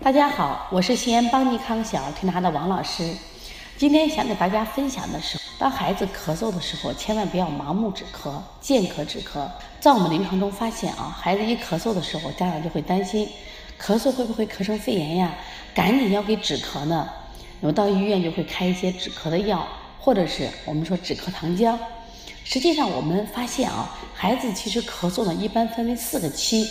大家好，我是西安邦尼康小儿推拿的王老师。今天想给大家分享的是，当孩子咳嗽的时候，千万不要盲目止咳，见咳止咳。在我们临床中发现啊，孩子一咳嗽的时候，家长就会担心，咳嗽会不会咳成肺炎呀？赶紧要给止咳呢。那么到医院就会开一些止咳的药，或者是我们说止咳糖浆。实际上我们发现啊，孩子其实咳嗽呢，一般分为四个期。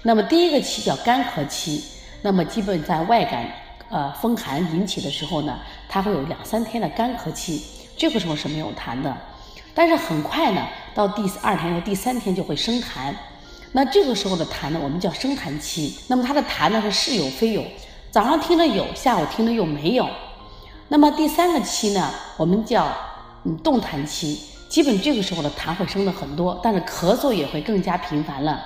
那么第一个期叫干咳期。那么基本在外感，呃风寒引起的时候呢，它会有两三天的干咳期，这个时候是没有痰的。但是很快呢，到第二天和第三天就会生痰。那这个时候的痰呢，我们叫生痰期。那么它的痰呢是是有非有，早上听着有，下午听着又没有。那么第三个期呢，我们叫嗯动痰期，基本这个时候的痰会生的很多，但是咳嗽也会更加频繁了。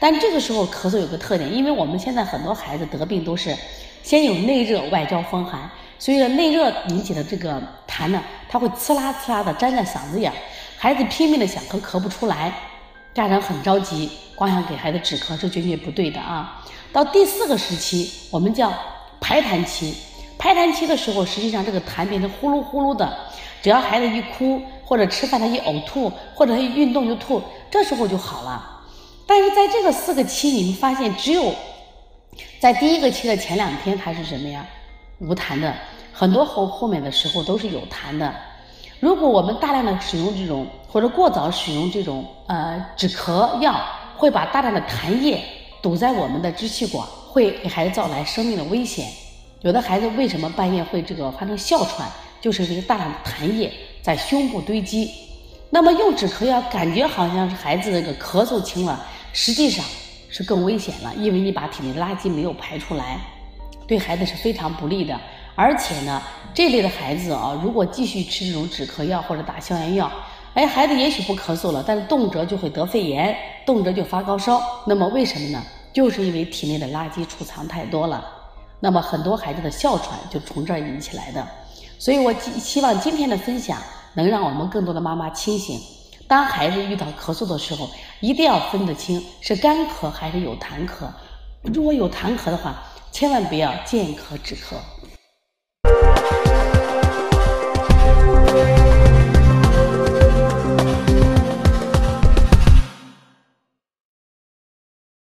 但这个时候咳嗽有个特点，因为我们现在很多孩子得病都是先有内热外焦风寒，所以内热引起的这个痰呢，它会刺啦刺啦的粘在嗓子眼，孩子拼命的想咳咳不出来，家长很着急，光想给孩子止咳是绝对不对的啊。到第四个时期，我们叫排痰期，排痰期的时候，实际上这个痰变成呼噜呼噜的，只要孩子一哭或者吃饭他一呕吐或者他一运动就吐，这时候就好了。但是在这个四个期，你们发现只有在第一个期的前两天它是什么呀？无痰的，很多后后面的时候都是有痰的。如果我们大量的使用这种或者过早使用这种呃止咳药，会把大量的痰液堵在我们的支气管，会给孩子造来生命的危险。有的孩子为什么半夜会这个发生哮喘，就是因为大量的痰液在胸部堆积。那么用止咳药，感觉好像是孩子那个咳嗽轻了。实际上是更危险了，因为你把体内的垃圾没有排出来，对孩子是非常不利的。而且呢，这类的孩子啊，如果继续吃这种止咳药或者打消炎药，哎，孩子也许不咳嗽了，但是动辄就会得肺炎，动辄就发高烧。那么为什么呢？就是因为体内的垃圾储藏太多了。那么很多孩子的哮喘就从这儿引起来的。所以我希望今天的分享能让我们更多的妈妈清醒。当孩子遇到咳嗽的时候，一定要分得清是干咳还是有痰咳。如果有痰咳的话，千万不要见咳止咳。